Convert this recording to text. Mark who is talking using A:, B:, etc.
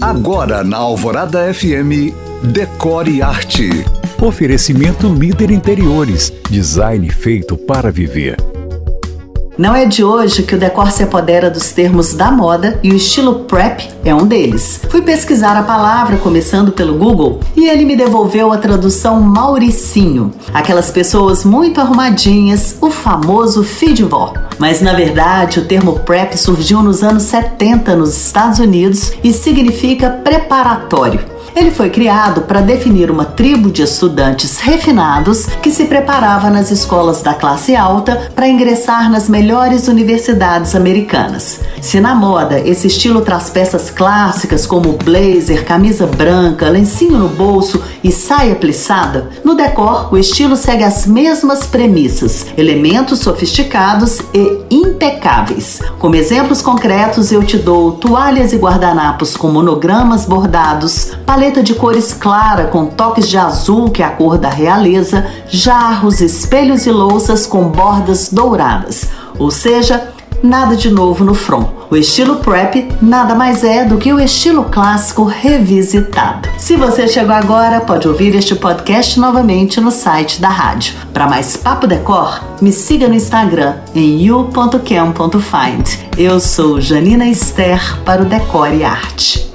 A: Agora na Alvorada FM, Decore Arte.
B: Oferecimento Líder Interiores, design feito para viver.
C: Não é de hoje que o decor se apodera dos termos da moda e o estilo prep é um deles. Fui pesquisar a palavra começando pelo Google e ele me devolveu a tradução Mauricinho. Aquelas pessoas muito arrumadinhas, o famoso fidivó. Mas na verdade, o termo prep surgiu nos anos 70 nos Estados Unidos e significa preparatório. Ele foi criado para definir uma tribo de estudantes refinados que se preparava nas escolas da classe alta para ingressar nas melhores universidades americanas. Se na moda esse estilo traz peças clássicas como blazer, camisa branca, lencinho no bolso e saia plissada, no decor o estilo segue as mesmas premissas, elementos sofisticados e impecáveis. Como exemplos concretos, eu te dou toalhas e guardanapos com monogramas bordados, paleta de cores clara com toques de azul, que é a cor da realeza, jarros, espelhos e louças com bordas douradas. Ou seja, nada de novo no front. O estilo prep nada mais é do que o estilo clássico revisitado. Se você chegou agora, pode ouvir este podcast novamente no site da rádio. Para mais papo decor, me siga no Instagram em you.cam.find. Eu sou Janina Esther para o Decore Arte.